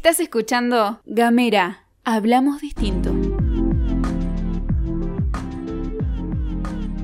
Estás escuchando Gamera, hablamos distinto.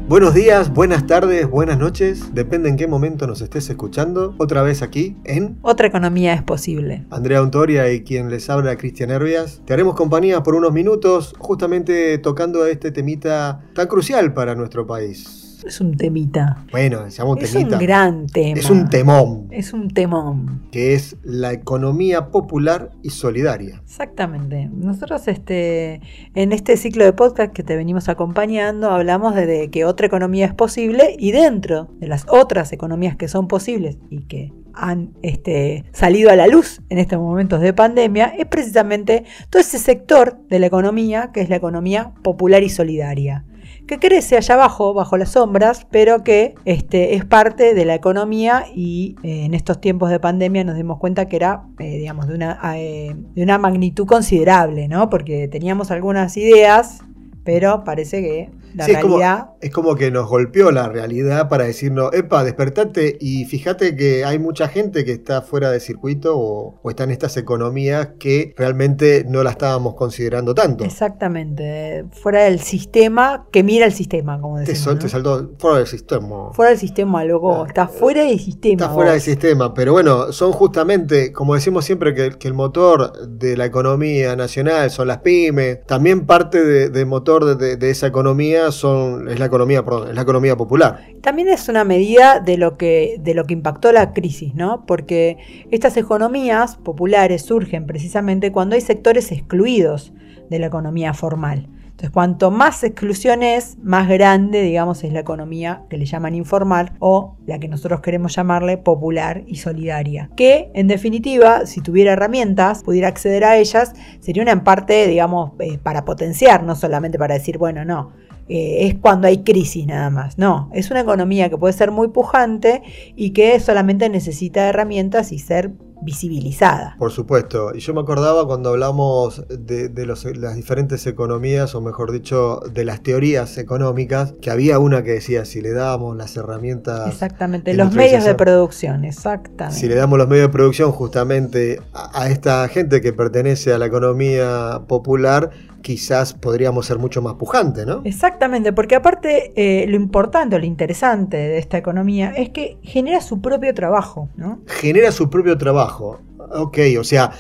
Buenos días, buenas tardes, buenas noches, depende en qué momento nos estés escuchando. Otra vez aquí en Otra economía es posible. Andrea Ontoria y quien les habla Cristian Herbias. Te haremos compañía por unos minutos, justamente tocando este temita tan crucial para nuestro país. Es un temita. Bueno, se llama un Es temita. un gran tema. Es un temón, Es un temón. que es la economía popular y solidaria. Exactamente. Nosotros este, en este ciclo de podcast que te venimos acompañando hablamos de, de que otra economía es posible y dentro de las otras economías que son posibles y que han este, salido a la luz en estos momentos de pandemia es precisamente todo ese sector de la economía que es la economía popular y solidaria que crece allá abajo, bajo las sombras, pero que este, es parte de la economía y eh, en estos tiempos de pandemia nos dimos cuenta que era, eh, digamos, de una, eh, de una magnitud considerable, ¿no? Porque teníamos algunas ideas, pero parece que la Sí, es como-. Es como que nos golpeó la realidad para decirnos, epa, despertate y fíjate que hay mucha gente que está fuera de circuito o, o está en estas economías que realmente no la estábamos considerando tanto. Exactamente, fuera del sistema, que mira el sistema, como Te, decimos. sol- ¿no? te saltó fuera del sistema. Fuera del sistema, loco, Ah, está fuera del sistema. Está fuera del sistema, pero bueno, son justamente, como decimos siempre, que, que el motor de la economía nacional son las pymes. También parte de, de motor de, de- de esa economía son, es la economía, perdón, es la economía popular. También es una medida de lo que, de lo que impactó la crisis, ¿no? Porque estas economías populares surgen precisamente cuando hay sectores excluidos de la economía formal. Entonces, cuanto más exclusión es, más grande, digamos, es la economía que le llaman informal o la que nosotros queremos llamarle popular y solidaria. Que, en definitiva, si tuviera herramientas, pudiera acceder a ellas, sería una en parte, digamos, eh, para potenciar, no solamente para decir, bueno, no, eh, es cuando hay crisis nada más. No, es una economía que puede ser muy pujante y que solamente necesita herramientas y ser visibilizada. Por supuesto. Y yo me acordaba cuando hablamos de, de los- las diferentes economías, o mejor dicho, de las teorías económicas, que había una que decía, si le dábamos las herramientas Exactamente, los medios de producción, exactamente. Si le damos los medios de producción justamente a, a esta gente que pertenece a la economía popular, quizás podríamos ser mucho más pujante, ¿no? Exactamente, porque aparte eh, lo importante lo interesante de esta economía es que genera su propio trabajo, ¿no? Genera su propio trabajo. Ok, o sea,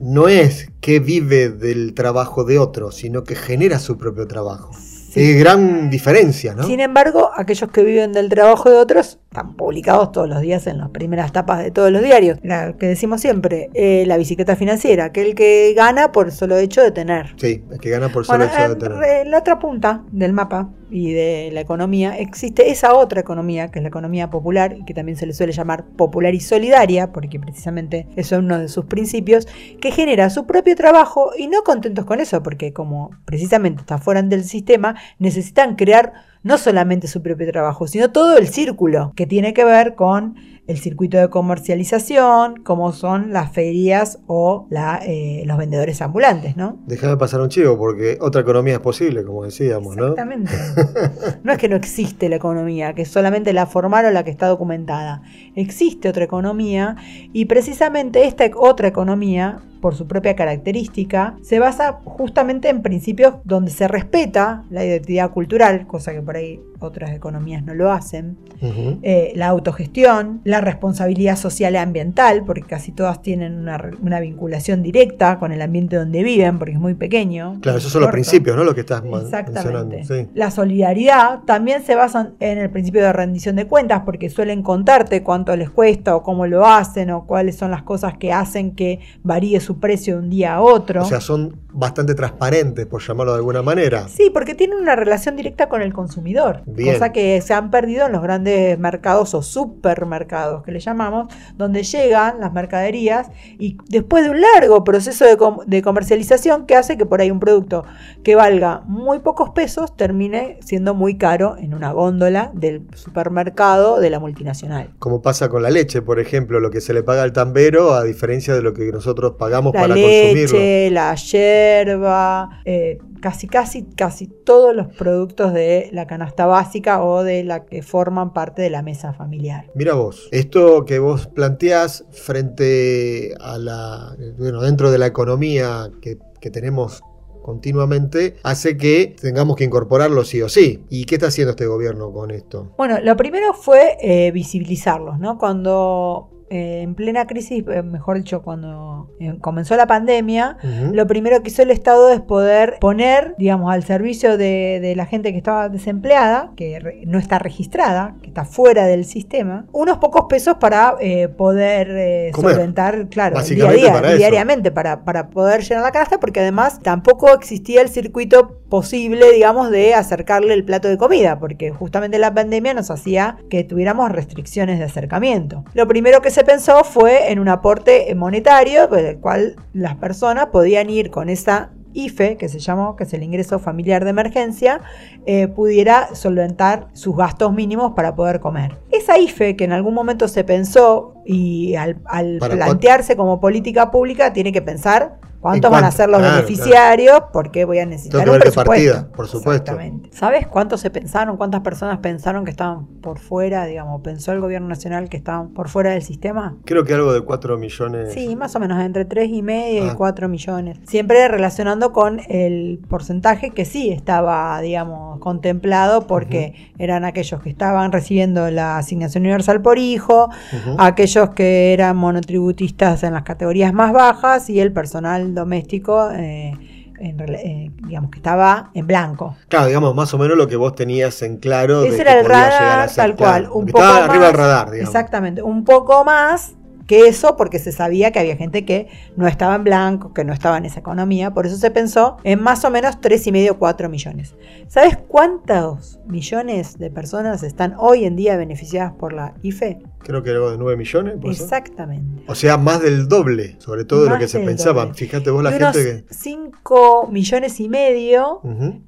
no es que vive del trabajo de otro, sino que genera su propio trabajo. Sí. Es gran diferencia, ¿no? Sin embargo, aquellos que viven del trabajo de otros están publicados todos los días en las primeras tapas de todos los diarios. La que decimos siempre, eh, la bicicleta financiera, aquel que gana por el solo hecho de tener. Sí, es que gana por solo Bueno, hecho de en, tener. en la otra punta del mapa y de la economía existe esa otra economía, que es la economía popular, y que también se le suele llamar popular y solidaria, porque precisamente eso es uno de sus principios, que genera su propio trabajo y no contentos con eso, porque como precisamente está fuera del sistema, necesitan crear no solamente su propio trabajo, sino todo el círculo que tiene que ver con el circuito de comercialización, como son las ferias o la, eh, los vendedores ambulantes, ¿no? Déjame pasar un chivo, porque otra economía es posible, como decíamos, ¿no? Exactamente. No es que no existe la economía, que es solamente la formal o la que está documentada. Existe otra economía y precisamente esta otra economía, por su propia característica, se basa justamente en principios donde se respeta la identidad cultural, cosa que por ahí otras economías no lo hacen, eh, la autogestión, la responsabilidad social y ambiental, porque casi todas tienen una, una vinculación directa con el ambiente donde viven, porque es muy pequeño. Claro, esos son los principios, ¿no? Lo que estás Exactamente. Sí. La solidaridad también se basa en el principio de rendición de cuentas porque suelen contarte cuánto les cuesta o cómo lo hacen o cuáles son las cosas que hacen que varíe su precio de un día a otro. O sea, son bastante transparentes, por llamarlo de alguna manera. Sí, porque tienen una relación directa con el consumidor, Bien. cosa que se han perdido en los grandes mercados o supermercados que le llamamos, donde llegan las mercaderías y después de un largo proceso de, com- de comercialización que hace que por ahí un producto que valga muy pocos pesos termine siendo muy caro en una góndola del supermercado de la multinacional. Como pasa con la leche, por ejemplo, lo que se le paga al tambero, a diferencia de lo que nosotros pagamos La para leche, consumirlo. la yerba, eh, casi, casi, casi todos los productos de la canasta básica o de la que forman parte de la mesa familiar. Mira vos, esto que vos planteás frente a la, bueno, dentro de la economía que, que tenemos continuamente, hace que tengamos que incorporarlo sí o sí. ¿Y qué está haciendo este gobierno con esto? Bueno, lo primero fue eh, visibilizarlos, ¿no? Cuando eh, en plena crisis, eh, mejor dicho, cuando eh, comenzó la pandemia, lo primero que hizo el Estado es poder poner, digamos, al servicio de, de la gente que estaba desempleada, que re- no está registrada, que está fuera del sistema, unos pocos pesos para poder solventar, claro, día a día, para diariamente, para, para poder llenar la canasta, porque además tampoco existía el circuito posible, digamos, de acercarle el plato de comida, porque justamente la pandemia nos hacía que tuviéramos restricciones de acercamiento. Lo primero que se pensó fue en un aporte monetario, por el cual las personas podían ir con esa IFE, que se llamó, que es el ingreso familiar de emergencia, eh, pudiera solventar sus gastos mínimos para poder comer. Esa IFE que en algún momento se pensó y al, al ¿Para plantearse como política pública tiene que pensar cuántos ¿En van a ser los Claro, beneficiarios, porque voy a necesitar Tengo que un presupuesto. partida, por supuesto. Exactamente. ¿Sabes cuántos se pensaron, cuántas personas pensaron que estaban por fuera, digamos, pensó el gobierno nacional que estaban por fuera del sistema? Creo que algo de 4 millones. Sí, más o menos entre 3 y medio y Ah. 4 millones. Siempre relacionando con el porcentaje que sí estaba, digamos, contemplado porque eran aquellos que estaban recibiendo la asignación universal por hijo, aquellos que eran monotributistas en las categorías más bajas y el personal doméstico, eh, en eh, digamos, que estaba en blanco. Claro, digamos, más o menos lo que vos tenías en claro. de Ese que era el a radar, ser, tal cual. Un poco estaba más, arriba del radar, digamos. Exactamente, un poco más que eso porque se sabía que había gente que no estaba en blanco, que no estaba en esa economía, por eso se pensó en más o menos 3,5 4 millones. ¿Sabes cuántos millones de personas están hoy en día beneficiadas por la IFE? Creo que algo de 9 millones. Exactamente. O sea, más del doble, sobre todo de lo que se pensaba. doble. Fíjate vos la unos gente que. 5 millones y medio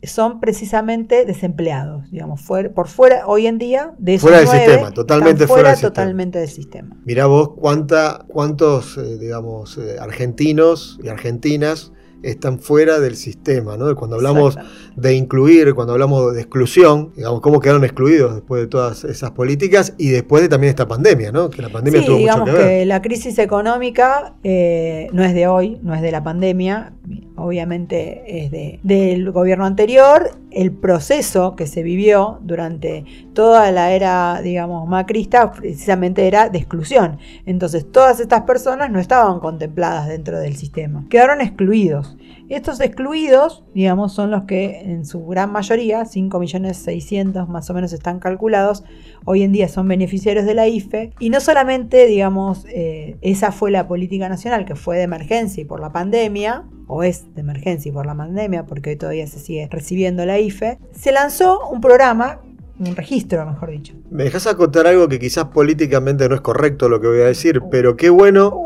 son precisamente desempleados, digamos, fuera- por fuera hoy en día de esos Fuera del sistema, totalmente están fuera del sistema. totalmente del sistema. Mirá vos cuánta, cuántos, eh, digamos, eh, argentinos y argentinas están fuera del sistema, ¿no? Cuando hablamos de incluir, cuando hablamos de exclusión, digamos, cómo quedaron excluidos después de todas esas políticas y después de también esta pandemia, ¿no? Que la pandemia Sí, tuvo mucho digamos que que, ver. la crisis económica eh, no es de hoy, no es de la pandemia, obviamente es de, del gobierno anterior. El proceso que se vivió durante toda la era, digamos, macrista, precisamente era de exclusión. Entonces, todas estas personas no estaban contempladas dentro del sistema, quedaron excluidos. Estos excluidos, digamos, son los que en su gran mayoría, 5.600.000 más o menos están calculados, hoy en día son beneficiarios de la IFE. Y no solamente, digamos, eh, esa fue la política nacional que fue de emergencia y por la pandemia, o es de emergencia y por la pandemia, porque hoy todavía se sigue recibiendo la IFE, se lanzó un programa, un registro, mejor dicho. Me dejas acotar algo que quizás políticamente no es correcto lo que voy a decir, pero qué bueno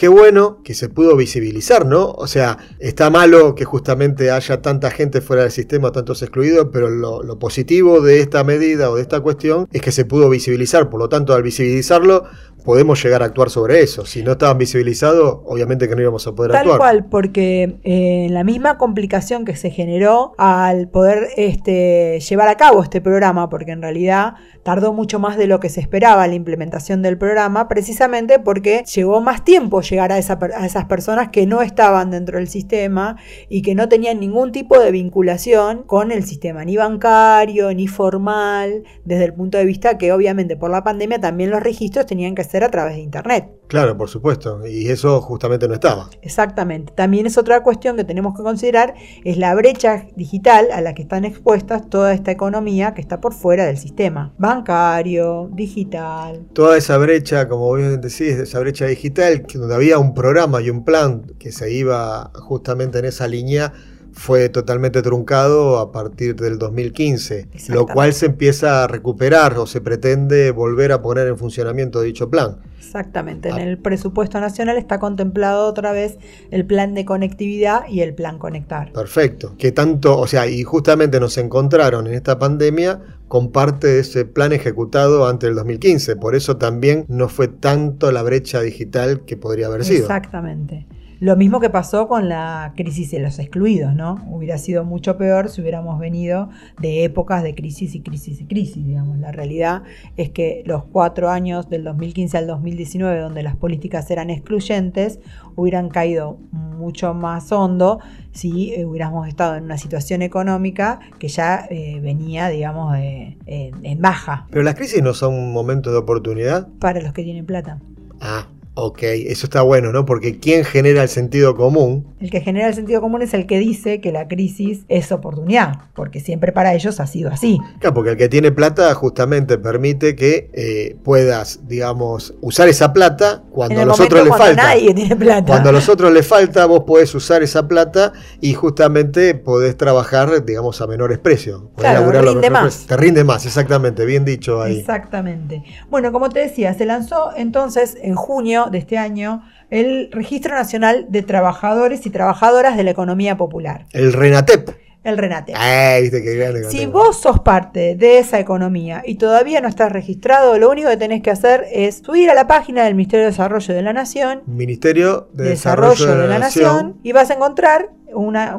qué bueno que se pudo visibilizar, ¿no? O sea, está malo que justamente haya tanta gente fuera del sistema, tantos excluidos, pero lo, positivo de esta medida o de esta cuestión es que se pudo visibilizar. Por lo tanto, al visibilizarlo, podemos llegar a actuar sobre eso. Si no estaban visibilizados, obviamente que no íbamos a poder Tal actuar. cual, porque eh, la misma complicación que se generó al poder este, llevar a cabo este programa, porque en realidad tardó mucho más de lo que se esperaba la implementación del programa, precisamente porque llevó más tiempo llegar a, esa a esas personas que no estaban dentro del sistema y que no tenían ningún tipo de vinculación con el sistema, ni bancario, ni formal, desde el punto de vista que obviamente por la pandemia también los registros tenían que ser a través de Internet. Claro, por supuesto. Y eso justamente no estaba. Exactamente. También es otra cuestión que tenemos que considerar, es la brecha digital a la que están expuestas toda esta economía que está por fuera del sistema. Bancario, digital. Toda esa brecha, como vos decís, esa brecha digital, que donde había un programa y un plan que se iba justamente en esa línea, fue totalmente truncado a partir del 2015, lo cual se empieza a recuperar o se pretende volver a poner en funcionamiento dicho plan. Exactamente. En Ah. el presupuesto nacional está contemplado otra vez el plan de conectividad y el plan conectar. Perfecto. Que tanto, o sea, y justamente nos encontraron en esta pandemia con parte de ese plan ejecutado antes del 2015. Por eso también no fue tanto la brecha digital que podría haber sido. Exactamente. Lo mismo que pasó con la crisis de los excluidos, ¿no? Hubiera sido mucho peor si hubiéramos venido de épocas de crisis y crisis y crisis, digamos. La realidad es que los cuatro años del 2015 al 2019, donde las políticas eran excluyentes, hubieran caído mucho más hondo si eh, hubiéramos estado en una situación económica que ya eh, venía, digamos, en baja. Pero las crisis no son un momento de oportunidad. Para los que tienen plata. Ah, Ok, eso está bueno, ¿no? Porque ¿quién genera el sentido común? El que genera el sentido común es el que dice que la crisis es oportunidad, porque siempre para ellos ha sido así. Claro, porque el que tiene plata justamente permite que eh, puedas, digamos, usar esa plata cuando a los otros le falta. Nadie tiene plata. Cuando a los otros le falta, vos podés usar esa plata y justamente podés trabajar, digamos, a menores precios. Claro, te rinde más. Te rinde más, exactamente, bien dicho ahí. Exactamente. Bueno, como te decía, se lanzó entonces en junio de este año el Registro Nacional de Trabajadores y Trabajadoras de la Economía Popular. El RENATEP. El RENATEP. qué si vos sos parte de esa economía y todavía no estás registrado, lo único que tenés que hacer es subir a la página del Ministerio de Desarrollo de la Nación. Ministerio de, Desarrollo, de, la, Nación, Y vas a encontrar una,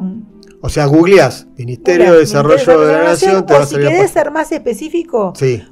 o sea, googleás Ministerio de Desarrollo de la Nación, te va a salir si querés ser más específico, sí.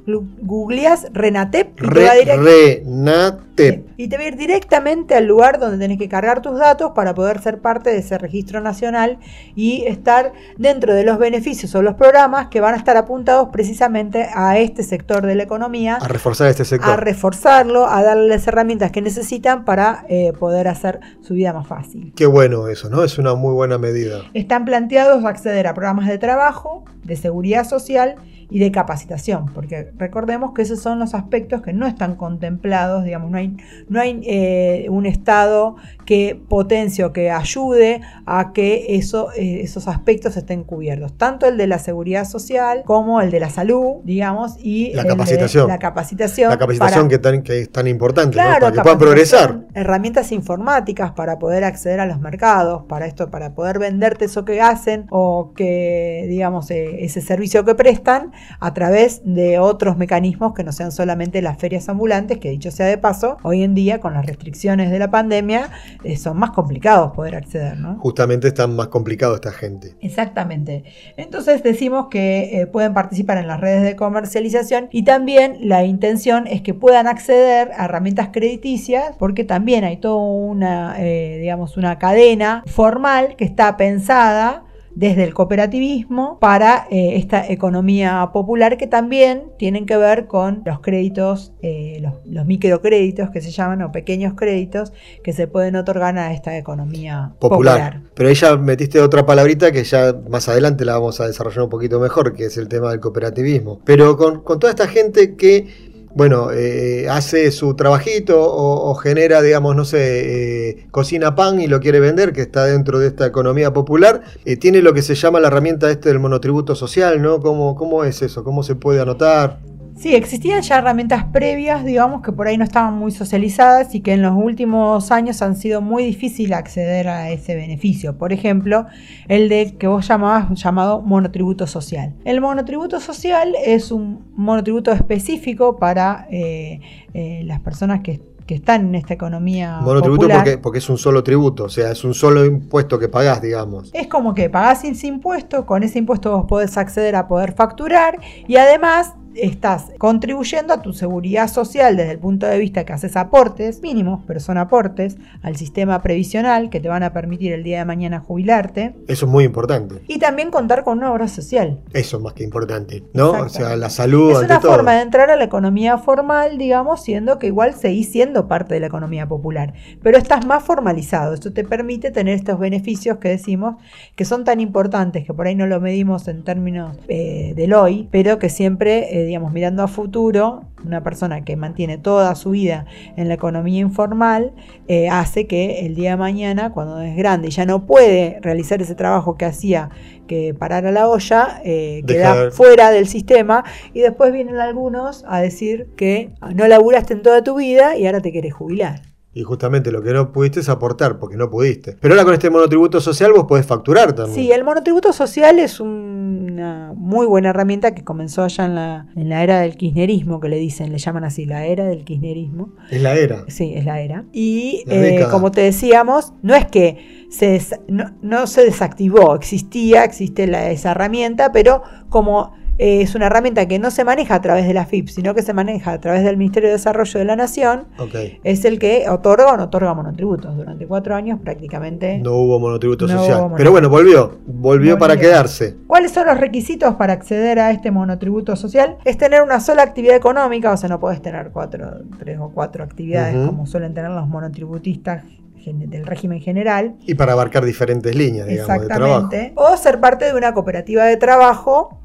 googleás Renatep y te va Renatep. Y te va a ir directamente al lugar donde tenés que cargar tus datos para poder ser parte de ese registro nacional y estar dentro de los beneficios o los programas que van a estar apuntados precisamente a este sector de la economía. A reforzar este sector. A reforzarlo, a darle las herramientas que necesitan para eh, poder hacer su vida más fácil. Qué bueno eso, ¿no? Es una muy buena medida. Están planteados acceder a programas de trabajo, de seguridad social y de capacitación, porque recordemos que esos son los aspectos que no están contemplados, digamos, no hay, no hay eh, un Estado que potencie o que ayude a que eso, eh, esos aspectos estén cubiertos, tanto el de la seguridad social como el de la salud, digamos, y la capacitación. la capacitación. La capacitación que, tan, que es tan importante, para que puedan progresar. Herramientas informáticas para poder acceder a los mercados, para esto, para poder venderte eso que hacen o que, digamos, eh, ese servicio que prestan a través de otros mecanismos que no sean solamente las ferias ambulantes, que dicho sea de paso, hoy en día con las restricciones de la pandemia eh, son más complicados poder acceder, ¿no? Justamente están más complicados esta gente. Exactamente. Entonces decimos que eh, pueden participar en las redes de comercialización y también la intención es que puedan acceder a herramientas crediticias porque también hay toda una, eh, digamos, una cadena formal que está pensada desde el cooperativismo para eh, esta economía popular que también tienen que ver con los créditos, eh, los, microcréditos que se llaman o pequeños créditos que se pueden otorgar a esta economía popular. Pero ella metiste otra palabrita que ya más adelante la vamos a desarrollar un poquito mejor, que es el tema del cooperativismo. Pero con, con toda esta gente que bueno, eh, hace su trabajito o, genera, digamos, no sé, eh, cocina pan y lo quiere vender, que está dentro de esta economía popular, eh, tiene lo que se llama la herramienta este del monotributo social, ¿no? ¿Cómo, ¿Cómo es eso? ¿Cómo se puede anotar? Sí, existían ya herramientas previas, digamos, que por ahí no estaban muy socializadas y que en los últimos años han sido muy difícil acceder a ese beneficio. Por ejemplo, el de que vos llamabas llamado monotributo social. El monotributo social es un monotributo específico para eh, eh, las personas que están en esta economía. Monotributo porque, porque es un solo tributo, o sea, es un solo impuesto que pagás, digamos. Es como que pagás ese impuesto, con ese impuesto vos podés acceder a poder facturar y además estás contribuyendo a tu seguridad social desde el punto de vista que haces aportes mínimos, pero son aportes al sistema previsional que te van a permitir el día de mañana jubilarte. Eso es muy importante. Y también contar con una obra social. Eso es más que importante, ¿no? O sea, la salud. Es una forma de entrar a la economía formal, digamos, siendo que igual seguís siendo parte de la economía popular, pero estás más formalizado. Esto te permite tener estos beneficios que decimos que son tan importantes que por ahí no lo medimos en términos eh, del hoy, pero que siempre eh, digamos, mirando a futuro, una persona que mantiene toda su vida en la economía informal, eh, hace que el día de mañana, cuando es grande y ya no puede realizar ese trabajo que hacía que parar a la olla, eh, queda fuera del sistema y después vienen algunos a decir que no laburaste en toda tu vida y ahora te quieres jubilar. Y justamente lo que no pudiste es aportar, porque no pudiste. Pero ahora con este monotributo social vos podés facturar también. Sí, el monotributo social es una muy buena herramienta que comenzó allá en la, en la era del kirchnerismo, que le dicen, le llaman así, la era del kirchnerismo. Es la era. Sí, es la era. Y La eh, como te decíamos, no es que se no, no se desactivó, existía, existe la- esa herramienta, pero como eh, es una herramienta que no se maneja a través de la FIP, sino que se maneja a través del Ministerio de Desarrollo de la Nación, Ok. es el que otorga o no otorga monotributos. Durante cuatro años prácticamente. No hubo monotributo No social. hubo Pero bueno, volvió. Volvió para quedarse. ¿Cuáles son los requisitos para acceder a este monotributo social? Es tener una sola actividad económica, o sea, no puedes tener cuatro, tres o cuatro actividades como suelen tener los monotributistas del régimen general. Y para abarcar diferentes líneas, digamos, de trabajo. Exactamente. O ser parte de una cooperativa de trabajo.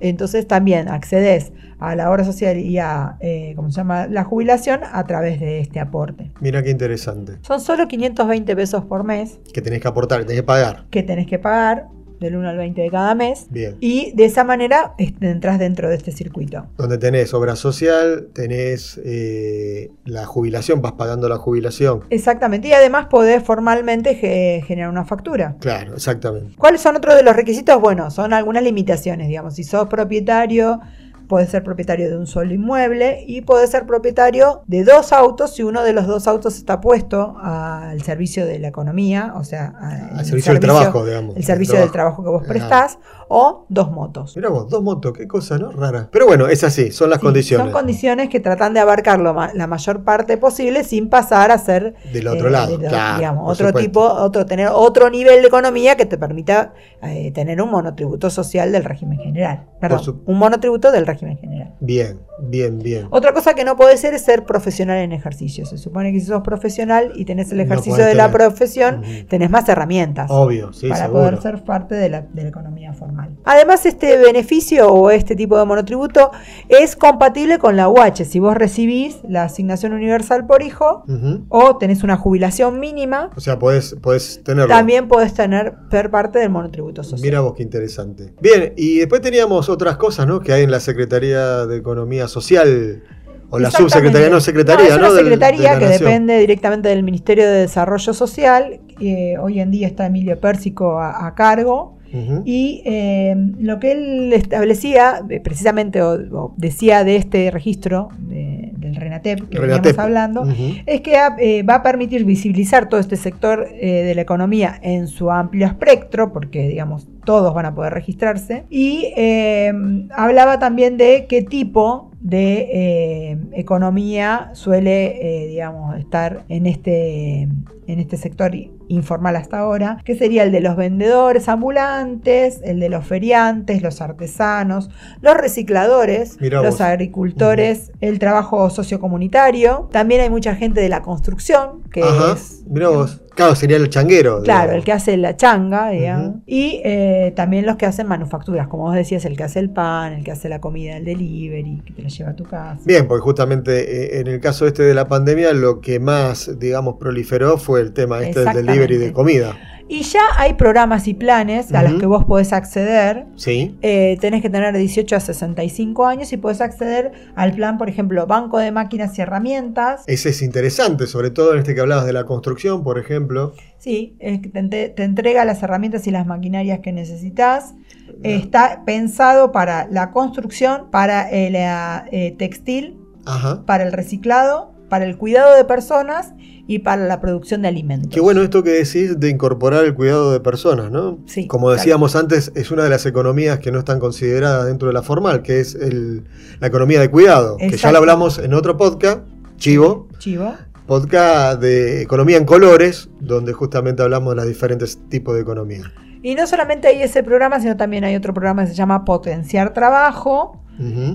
Entonces también accedes a la obra social y a, eh, ¿cómo se llama?, la jubilación a través de este aporte. Mira qué interesante. Son solo 520 pesos por mes Que tenés que aportar, que tenés que pagar. que tenés que pagar del 1 al 20 de cada mes. Bien. Y de esa manera entras dentro de este circuito. Donde tenés obra social, tenés eh, la jubilación, vas pagando la jubilación. Exactamente. Y además podés formalmente ge- generar una factura. Claro, exactamente. ¿Cuáles son otros de los requisitos? Bueno, son algunas limitaciones, digamos. Si sos propietario, podés ser propietario de un solo inmueble y podés ser propietario de dos autos si uno de los dos autos está puesto al servicio de la economía, o sea, Al servicio del trabajo, digamos. el servicio del trabajo que vos prestás, o dos motos. Mirá vos, dos motos, qué cosa, ¿no? Rara. Pero bueno, es así, son las Sí, condiciones. Son condiciones que tratan de abarcar lo ma- la mayor parte posible sin pasar a ser Del otro eh, lado, de lo- claro, digamos, otro supuesto. tipo, otro tener otro nivel de economía que te permita eh, tener un monotributo social del régimen general. Perdón, un monotributo del régimen general. Bien, bien, bien. Otra cosa que no puede ser es ser profesional en ejercicio. Se supone que si sos profesional y tenés el ejercicio de la profesión, Ujú. tenés más herramientas Obvio, sí, para seguro. poder ser parte de la, de la economía formal. Además, este beneficio o este tipo de monotributo es compatible con la UH. Si vos recibís la asignación universal por hijo o tenés una jubilación mínima, O sea, podés, podés tenerlo. también podés tener ser parte del monotributo social. Mira vos qué interesante. Bien, y después teníamos otras cosas, ¿no? Que hay en la Secretaría de Economía Social, o la subsecretaría, no, Secretaría, es una ¿no? Secretaría de que depende directamente del Ministerio de Desarrollo Social. eh, hoy en día está Emilio Pérsico a- a cargo. Y eh, lo que él establecía, precisamente, o, o decía de este registro de- del RENATEP que Renatep. veníamos hablando, es que eh, va a permitir visibilizar todo este sector eh, de la economía en su amplio espectro, porque, digamos, todos van a poder registrarse. Y eh, hablaba también de qué tipo de eh, economía suele, eh, digamos, estar en este, en este sector informal hasta ahora, que sería el de los vendedores ambulantes, el de los feriantes, los artesanos, los recicladores, Mirá los vos. agricultores, el trabajo sociocomunitario. También hay mucha gente de la construcción, que Ajá, es... mira vos. Claro, sería el changuero. Claro, digamos. el que hace la changa, digamos. Y eh, también los que hacen manufacturas, como vos decías, el que hace el pan, el que hace la comida, el delivery, que te la lleva a tu casa. Bien, porque justamente eh, en el caso este de la pandemia, lo que más, digamos, proliferó fue el tema este del delivery de comida. Y ya hay programas y planes a los que vos podés acceder. Sí. Eh, tenés que tener de 18 a 65 años y podés acceder al plan, por ejemplo, Banco de Máquinas y Herramientas. Ese es interesante, sobre todo en este que hablabas de la construcción, por ejemplo. Sí, es que te entrega las herramientas y las maquinarias que necesitas. Está pensado para la construcción, para el eh, textil, Ajá. para el reciclado, para el cuidado de personas y para la producción de alimentos. Qué bueno esto que decís de incorporar el cuidado de personas, ¿no? Sí, Como decíamos antes, es una de las economías que no están consideradas dentro de la formal, que es el- la economía de cuidado, que ya lo hablamos en otro podcast, Chivo, Chivo. podcast de economía en colores, donde justamente hablamos de los diferentes tipos de economía. Y no solamente hay ese programa, sino también hay otro programa que se llama Potenciar Trabajo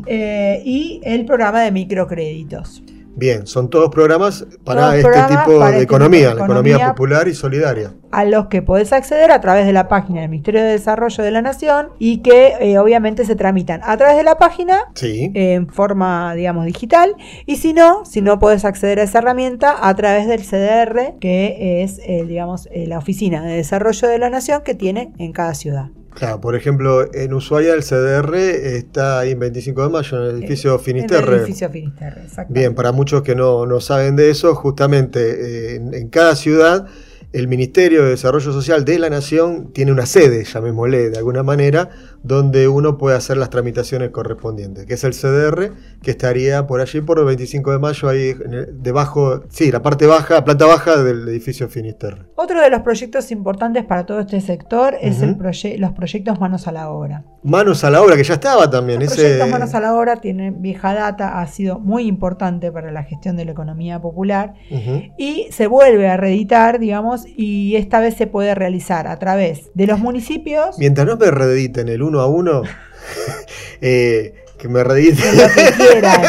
eh, y el programa de microcréditos. Bien, son todos programas para Todos este programas tipo para de este economía, tipo de la economía economía. popular y solidaria. a los que podés acceder a través de la página del Ministerio de Desarrollo de la Nación y que eh, obviamente se tramitan a través de la página Sí. eh, en forma, digamos, digital. Y si no, si no podés acceder a esa herramienta a través del CDR, que es, eh, digamos, eh, la Oficina de Desarrollo de la Nación que tiene en cada ciudad. Claro, por ejemplo, en Ushuaia el CDR está ahí en 25 de mayo, en el edificio Finisterre. En el edificio Finisterre, exacto. Bien, para muchos que no, no saben de eso, justamente eh, en, en cada ciudad el Ministerio de Desarrollo Social de la Nación tiene una sede, llamémosle de alguna manera, donde uno puede hacer las tramitaciones correspondientes, que es el CDR, que estaría por allí por el 25 de mayo, ahí debajo, sí, la parte baja, planta baja del edificio Finisterre. Otro de los proyectos importantes para todo este sector es el proye- los proyectos Manos a la Obra. Manos a la obra, que ya estaba también. Los ese, proyectos Manos a la Obra tienen vieja data, ha sido muy importante para la gestión de la economía popular y se vuelve a reeditar, digamos, y esta vez se puede realizar a través de los municipios, Mientras no me rediten el uno a uno, eh, que me rediten. lo que quieran,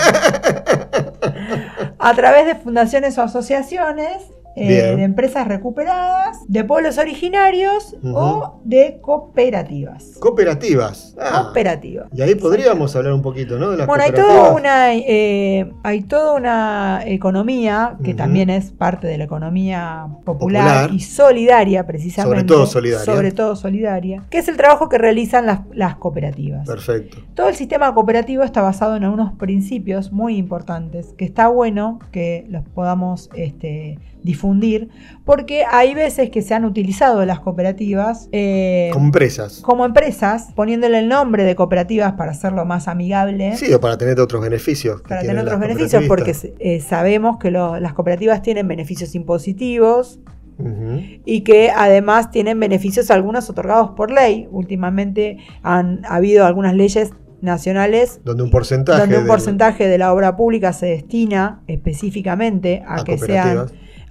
a través de fundaciones o asociaciones, eh, de empresas recuperadas, de pueblos originarios o de cooperativas. Cooperativas. Ah, Cooperativas. y ahí podríamos hablar un poquito, ¿no? De las Bueno, hay toda una eh, hay toda una economía que también es parte de la economía popular, Popular. y solidaria precisamente. Sobre todo solidaria. Sobre todo solidaria, que es el trabajo que realizan las, las cooperativas. Perfecto. Todo el sistema cooperativo está basado en unos principios muy importantes, que está bueno que los podamos este, difundir, porque hay veces que se han utilizado las cooperativas eh, Como empresas. como empresas, poniéndole el nombre de cooperativas para hacerlo más amigable. Sí, o para tener otros beneficios. para tener otros beneficios, porque eh, sabemos que lo- las cooperativas tienen beneficios impositivos y que además tienen beneficios algunos otorgados por ley. Últimamente han habido algunas leyes nacionales Donde un porcentaje. donde un porcentaje de la obra pública se destina específicamente a, a que sean.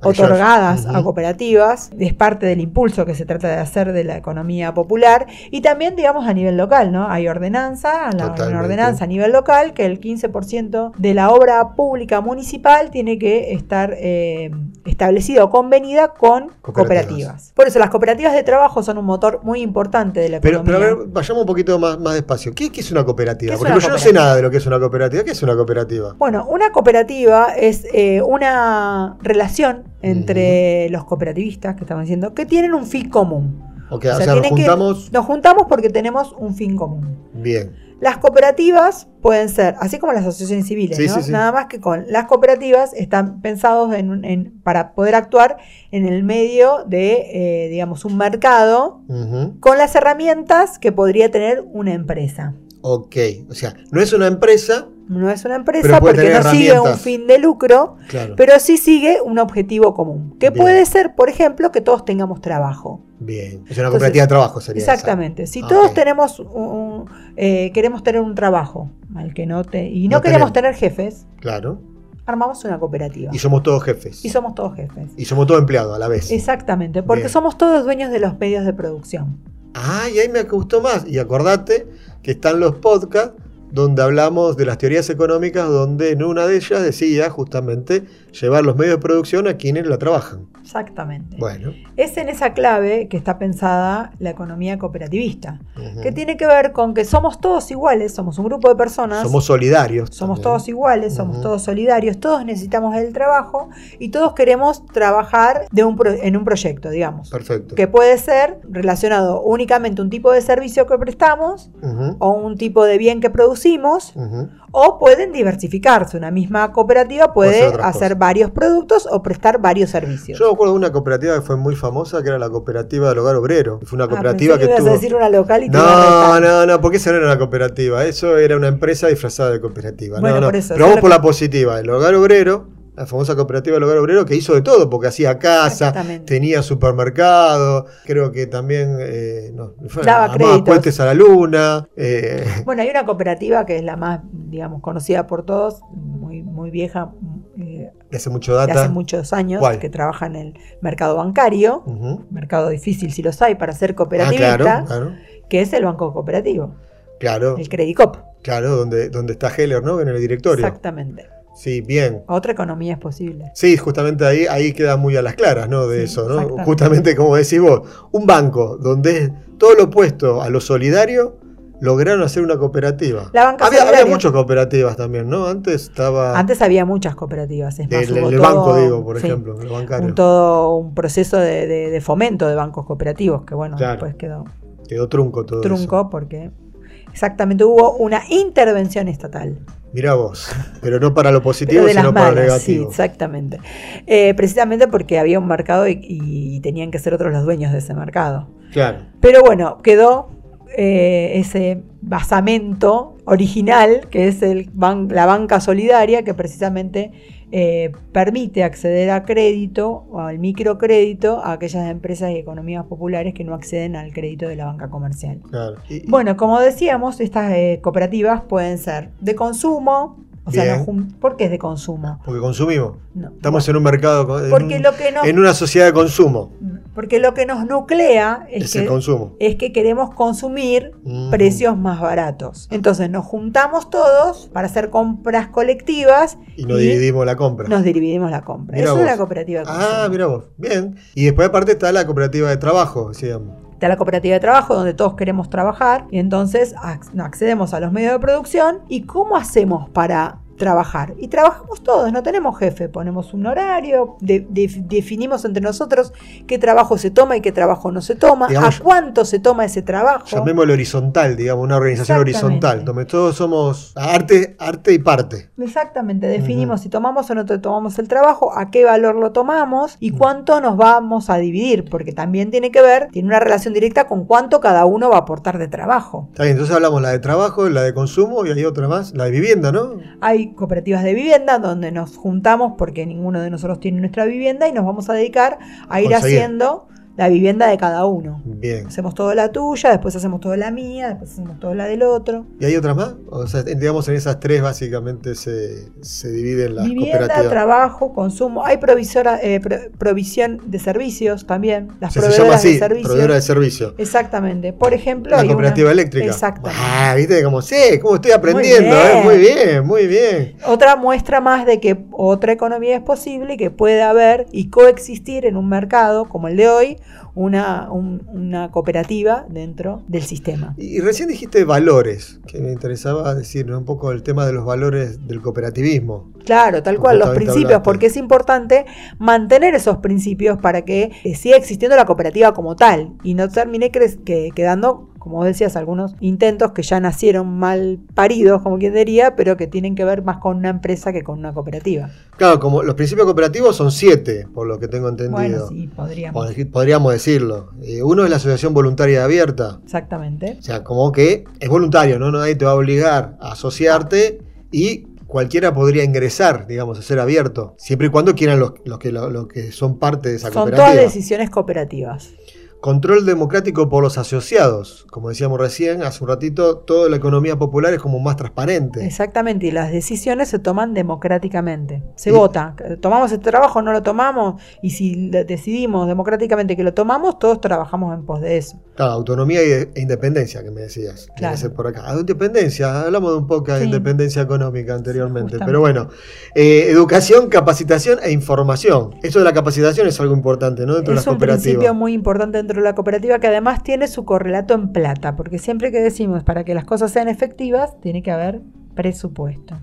Otorgadas a cooperativas, es parte del impulso que se trata de hacer de la economía popular y también, digamos, a nivel local, ¿no? Hay ordenanza, la- una ordenanza a nivel local que el 15% de la obra pública municipal tiene que estar eh, establecida o convenida con Cooperativas. cooperativas. Por eso las cooperativas de trabajo son un motor muy importante de la economía. pero a ver, vayamos un poquito más, más despacio. ¿Qué, qué es una cooperativa? ¿Qué es Por una ejemplo, yo no sé nada de lo que es una cooperativa. ¿Qué es una cooperativa? Bueno, una cooperativa es eh, una relación entre los cooperativistas que estamos diciendo que tienen un fin común. O o sea, nos que- juntamos. Nos juntamos porque tenemos un fin común. Bien. Las cooperativas pueden ser, así como las asociaciones civiles, Sí, ¿no? sí, sí. Nada más que con las cooperativas están pensados en, en- para poder actuar en el medio de, eh, digamos, un mercado con las herramientas que podría tener una empresa. Ok. O sea, no es una empresa. No es una empresa porque no sigue un fin de lucro, Claro. pero sí sigue un objetivo común, que Bien. puede ser, por ejemplo, que todos tengamos trabajo. Bien. Es una cooperativa de trabajo, sería. esa. Exactamente. Si Ah, todos tenemos un, un- eh, queremos tener un trabajo al que no te y no, No queremos tenemos. tener jefes, Claro. armamos una cooperativa. Y somos todos jefes. Y somos todos jefes. Y somos todos empleados a la vez. Exactamente, porque Bien. somos todos dueños de los medios de producción. Ah, y ahí me gustó más. Y acordate que están los podcasts donde hablamos de las teorías económicas, donde en una de ellas decía justamente llevar los medios de producción a quienes la trabajan. Exactamente. Bueno. Es en esa clave que está pensada la economía cooperativista, que tiene que ver con que somos todos iguales, somos un grupo de personas. Somos solidarios. Somos también. todos iguales, somos todos solidarios, todos necesitamos el trabajo y todos queremos trabajar de un pro- en un proyecto, digamos. Perfecto. Que puede ser relacionado únicamente a un tipo de servicio que prestamos o un tipo de bien que producimos. O pueden diversificarse. Una misma cooperativa Puede hacer cosas. varios productos o prestar varios servicios. Yo me acuerdo de una cooperativa que fue muy famosa, que era la cooperativa del hogar obrero. Fue una Ah, cooperativa pensé que tuvo... a decir una local y No, no, no, porque esa no era una cooperativa, eso era una empresa disfrazada de cooperativa. Bueno, no, no. por eso, Pero vamos por la positiva, el hogar obrero, la famosa cooperativa del hogar obrero que hizo de todo, porque hacía casa, tenía supermercado, creo que también eh, no, Daba créditos. puentes a la luna. eh, Bueno, hay una cooperativa que es la más, digamos, conocida por todos, muy, muy vieja, eh, de hace mucho de data. hace muchos años, ¿Cuál? que trabaja en el mercado bancario, mercado difícil si los hay para ser Ah, cooperativista, claro, claro. que es el banco cooperativo, Claro, el Credicop. claro, donde, donde está Heller, ¿no? En el directorio. Exactamente. Sí, bien. Otra economía es posible. Sí, justamente ahí, ahí queda muy a las claras, ¿no? De Sí, eso, ¿no? Justamente como decís vos, un banco donde es todo lo opuesto a lo solidario, lograron hacer una cooperativa. La banca había, había muchas cooperativas también, ¿no? Antes estaba Antes había muchas cooperativas, es más, el, todo- banco, digo, por sí, ejemplo, el bancario. un todo un proceso de, de- de fomento de bancos cooperativos que bueno, Claro. después quedó Quedó trunco todo trunco eso. porque exactamente hubo una intervención estatal. Mirá vos, pero no para lo positivo, sino para lo malas, sí, negativo. exactamente. Eh, precisamente porque había un mercado y, y tenían que ser otros los dueños de ese mercado. claro. Pero bueno, quedó eh, ese basamento original, que es el ban- la banca solidaria, que precisamente eh, permite acceder a crédito o al microcrédito a aquellas empresas y economías populares que no acceden al crédito de la banca comercial. claro. Y- Bueno, como decíamos, estas eh, cooperativas pueden ser de consumo, o sea, no ¿por qué es de consumo? porque consumimos. No. Estamos en un mercado, en, Porque lo que nos- en una sociedad de consumo. Porque lo que nos nuclea es, Es que, el consumo. es que queremos consumir Ujú. precios más baratos. Entonces nos juntamos todos para hacer compras colectivas Y nos dividimos la compra. nos dividimos la compra. Mirá Eso es la cooperativa de consumo. Ah, mira vos. Bien. Y después aparte está la cooperativa de trabajo, decíamos. Está la cooperativa de trabajo donde todos queremos trabajar y entonces ac- accedemos a los medios de producción. ¿Y cómo hacemos para trabajar? Y trabajamos todos, no tenemos jefe, ponemos un horario, de- de- definimos entre nosotros qué trabajo se toma y qué trabajo no se toma, Digamos- a cuánto se toma ese trabajo. Llamémoslo horizontal, digamos, una organización horizontal, donde todos somos arte, arte y parte. Exactamente, definimos si tomamos o no tomamos el trabajo, a qué valor lo tomamos y cuánto nos vamos a dividir, porque también tiene que ver, tiene una relación directa con cuánto cada uno va a aportar de trabajo. Está bien, entonces hablamos la de trabajo, la de consumo y hay otra más, la de vivienda, ¿no? Hay cooperativas de vivienda donde nos juntamos porque ninguno de nosotros tiene nuestra vivienda y nos vamos a dedicar a ir Conseguir. haciendo la vivienda de cada uno. Bien. Hacemos todo la tuya, después hacemos todo la mía, después hacemos todo la del otro. ¿Y hay otras más? O sea, digamos, en esas tres básicamente se, se dividen las Vivienda, cooperativas. trabajo, consumo. Hay provisora, eh, pro- provisión de servicios también. Las O sea, se proveedoras llama así, de servicios. proveedora de servicio. Exactamente. Por ejemplo, La cooperativa una- eléctrica. Exactamente. Ah, viste como sí, cómo estoy aprendiendo, Muy ¿eh? bien. muy bien, muy bien. Otra muestra más de que otra economía es posible, que puede haber y coexistir en un mercado como el de hoy, una, un- una cooperativa dentro del sistema. Y, recién dijiste valores, que me interesaba decir un poco el tema de los valores del cooperativismo. Claro, tal cual, los principios, hablaste. porque es importante mantener esos principios para que eh, siga existiendo la cooperativa como tal y no termine que- quedando, como decías, algunos intentos que ya nacieron mal paridos, como quien diría, pero que tienen que ver más con una empresa que con una cooperativa. Claro, como los principios cooperativos son siete, por lo que tengo entendido. Bueno, sí, podríamos. Pod- Podríamos decirlo. Eh, uno es la asociación voluntaria abierta. Exactamente. O sea, como que es voluntario, ¿no? Nadie te va a obligar a asociarte y cualquiera podría ingresar, digamos, a ser abierto, siempre y cuando quieran los, los que, los, los que son parte de esa Son cooperativa. todas decisiones cooperativas. Control democrático por los asociados. Como decíamos recién, hace un ratito, toda la economía popular es como más transparente. Exactamente, y las decisiones se toman democráticamente. Se Y- vota. ¿Tomamos este trabajo no lo tomamos? Y si decidimos democráticamente que lo tomamos, todos trabajamos en pos de eso. Claro, autonomía e independencia, que me decías. Claro. Tiene que ser por acá. Ah, Independencia, hablamos de un poco de Sí. independencia económica anteriormente. Justamente. Pero bueno, eh, educación, capacitación e información. Eso de la capacitación es algo importante, ¿no? Dentro de las Es un cooperativas. principio muy importante dentro de la cooperativa que además tiene su correlato en plata, porque siempre que decimos para que las cosas sean efectivas, tiene que haber presupuesto.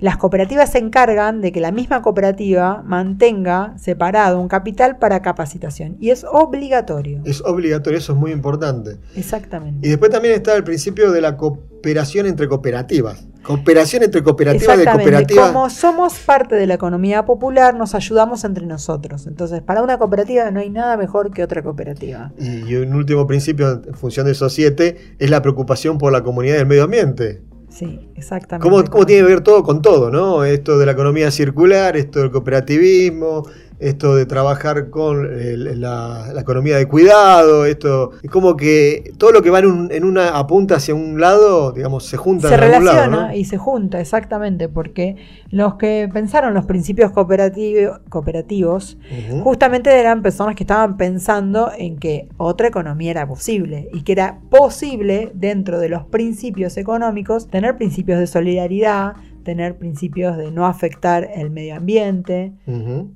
Las cooperativas se encargan de que la misma cooperativa mantenga separado un capital para capacitación y es obligatorio. Es obligatorio, eso es muy importante. Y Exactamente. después también está el principio de la cooperación entre cooperativas. Cooperación entre cooperativas de cooperativas. Como somos parte de la economía popular, nos ayudamos entre nosotros. Entonces, para una cooperativa no hay nada mejor que otra cooperativa. Y un último principio en función de esos siete es la preocupación por la comunidad y el medio ambiente. Sí, exactamente. ¿Cómo, cómo tiene que ver todo con todo, no? Esto de la economía circular, esto del cooperativismo, esto de trabajar con el- la, la economía de cuidado, esto es como que todo lo que va en, un- en una apunta hacia un lado, digamos, se junta se en algún lado, relaciona ¿no? y se junta, exactamente, porque los que pensaron los principios cooperativo- cooperativos justamente eran personas que estaban pensando en que otra economía era posible y que era posible dentro de los principios económicos tener principios de solidaridad, tener principios de no afectar el medio ambiente.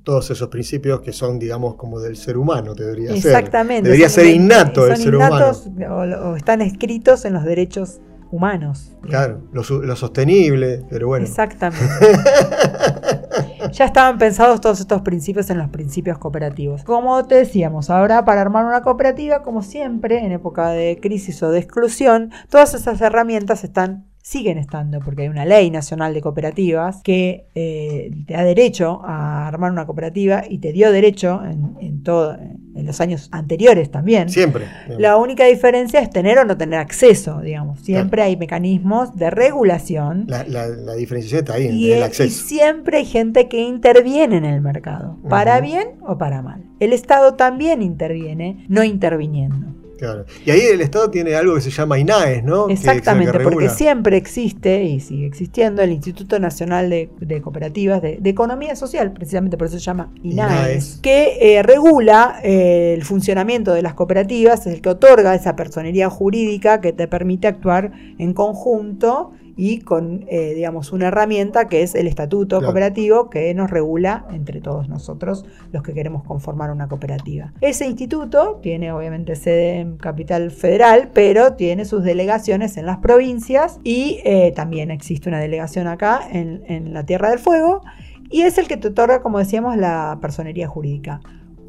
Todos esos principios que son, digamos, como del ser humano, debería ser. Exactamente. Debería ser in- innato del ser innatos O, o están escritos en los derechos humanos. humano. Claro, lo, lo sostenible, pero bueno. Exactamente. ya estaban pensados todos estos principios en los principios cooperativos. Como te decíamos, ahora para armar una cooperativa, como siempre, en época de crisis o de exclusión, todas esas herramientas están siguen estando, porque hay una ley nacional de cooperativas que eh, te da derecho a armar una cooperativa y te dio derecho en, en, todo, en los años anteriores también. Siempre. La única diferencia es tener o no tener acceso, digamos. Siempre claro. hay mecanismos de regulación. La, la, la, diferenciación está ahí, y, en el acceso. Y siempre hay gente que interviene en el mercado, para uh -huh. bien o para mal. El Estado también interviene, no interviniendo. Claro. Y ahí el Estado tiene algo que se llama INAES, ¿no? Exactamente, que, que porque siempre existe y sigue existiendo el Instituto Nacional de, de Cooperativas de, de, Economía Social, precisamente por eso se llama INAES, INAES. que eh, regula eh, el funcionamiento de las cooperativas, es el que otorga esa personería jurídica que te permite actuar en conjunto y con, eh, digamos, una herramienta que es el estatuto claro. cooperativo que nos regula entre todos nosotros los que queremos conformar una cooperativa. Ese instituto tiene obviamente sede en Capital Federal, pero tiene sus delegaciones en las provincias y eh, también existe una delegación acá en, en la Tierra del Fuego y es el que te otorga, como decíamos, la personería jurídica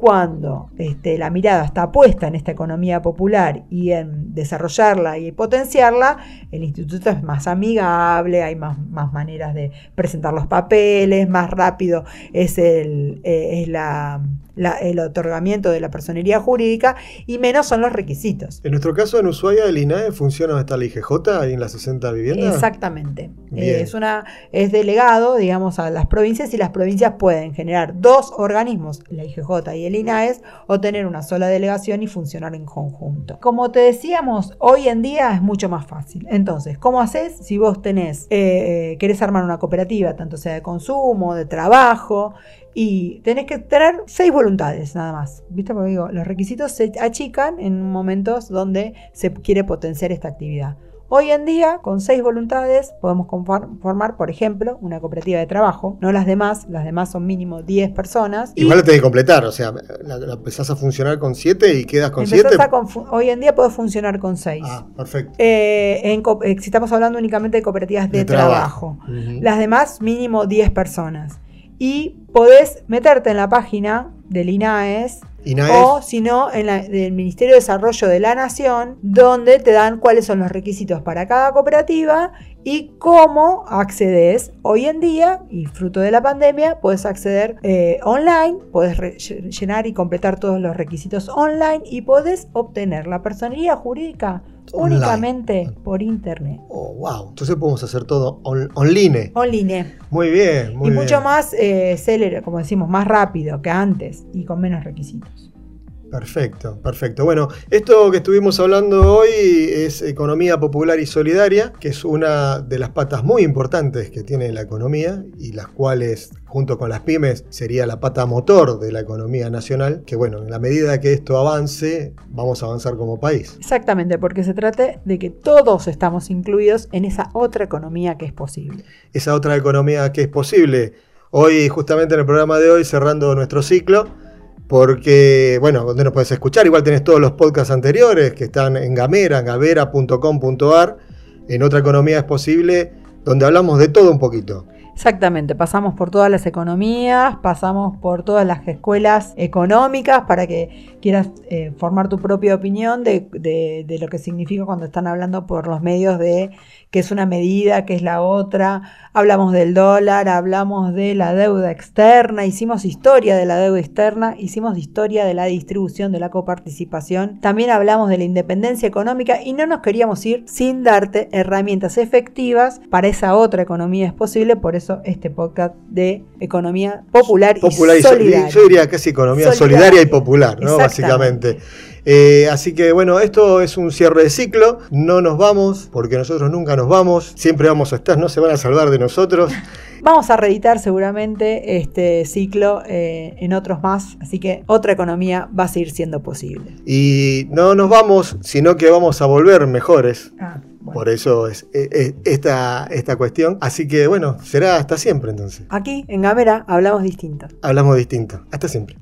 cuando este, la mirada está puesta en esta economía popular y en desarrollarla y potenciarla, el instituto es más amigable, hay más, maneras de presentar los papeles, más rápido es, el, eh, es la, la, el otorgamiento de la personería jurídica y menos son los requisitos. En nuestro caso, en Ushuaia, el INAE funciona hasta la IGJ ahí en las 60 viviendas. Exactamente. Eh, es, una, es delegado, digamos, a las provincias y las provincias pueden generar dos organismos, la IGJ y el INAES, o tener una sola delegación y funcionar en conjunto. Como te decíamos, hoy en día es mucho más fácil. Entonces, ¿cómo haces si vos tenés, eh, querés armar una cooperativa, tanto sea de consumo, de trabajo, y tenés que tener seis voluntades nada más. ¿Viste? Porque digo, los requisitos se achican en momentos donde se quiere potenciar esta actividad. Hoy en día, con seis voluntades, podemos formar, por ejemplo, una cooperativa de trabajo, no las demás, las demás son mínimo 10 personas. Igual la tenés que completar, o sea, la, la, empezás a funcionar con 7 y quedas con 7. Hoy en día puedes funcionar con 6. Ah, perfecto. Eh, en, eh, si estamos hablando únicamente de cooperativas de, de trabajo, trabajo. Uh -huh. las demás mínimo 10 personas. Y podés meterte en la página del INAES INAES. o si no en la, del Ministerio de Desarrollo de la Nación donde te dan cuáles son los requisitos para cada cooperativa y cómo accedes hoy en día y fruto de la pandemia puedes acceder eh, online puedes llenar y completar todos los requisitos online y puedes obtener la personería jurídica Online. únicamente por internet. Oh, wow. Entonces podemos hacer todo on online. Online. Muy bien, muy y bien. mucho más eh, célere, como decimos, más rápido que antes y con menos requisitos. Perfecto, perfecto. Bueno, esto que estuvimos hablando hoy es economía popular y solidaria, que es una de las patas muy importantes que tiene la economía y las cuales, junto con las pymes, sería la pata motor de la economía nacional, que bueno, en la medida que esto avance, vamos a avanzar como país. Exactamente, porque se trata de que todos estamos incluidos en esa otra economía que es posible. Esa otra economía que es posible. Hoy, justamente en el programa de hoy, cerrando nuestro ciclo, porque, bueno, donde nos puedes escuchar, igual tenés todos los podcasts anteriores que están en Gamera, en gavera.com.ar, en Otra Economía es Posible, donde hablamos de todo un poquito. Exactamente, pasamos por todas las economías, pasamos por todas las escuelas económicas para que quieras eh, formar tu propia opinión de, lo que significa cuando están hablando por los medios de qué es una medida, qué es la otra. Hablamos del dólar, hablamos de la deuda externa, hicimos historia de la deuda externa, hicimos historia de la distribución de la coparticipación. También hablamos de la independencia económica y no nos queríamos ir sin darte herramientas efectivas para esa otra economía es posible. Por eso este podcast de economía popular, popular y solidaria. yo diría casi economía solidaria, solidaria y popular, ¿no? Básicamente. Eh, así que bueno, esto es un cierre de ciclo. No nos vamos, porque nosotros nunca nos vamos. Siempre vamos a estar, no se van a salvar de nosotros. Vamos a reeditar seguramente este ciclo eh, en otros más, así que otra economía va a seguir siendo posible. Y no nos vamos, sino que vamos a volver mejores. Ah, bueno. Por eso es, es, es, esta, esta cuestión. Así que bueno, será hasta siempre entonces. Aquí en Gamera hablamos distinto. Hablamos distinto. Hasta siempre.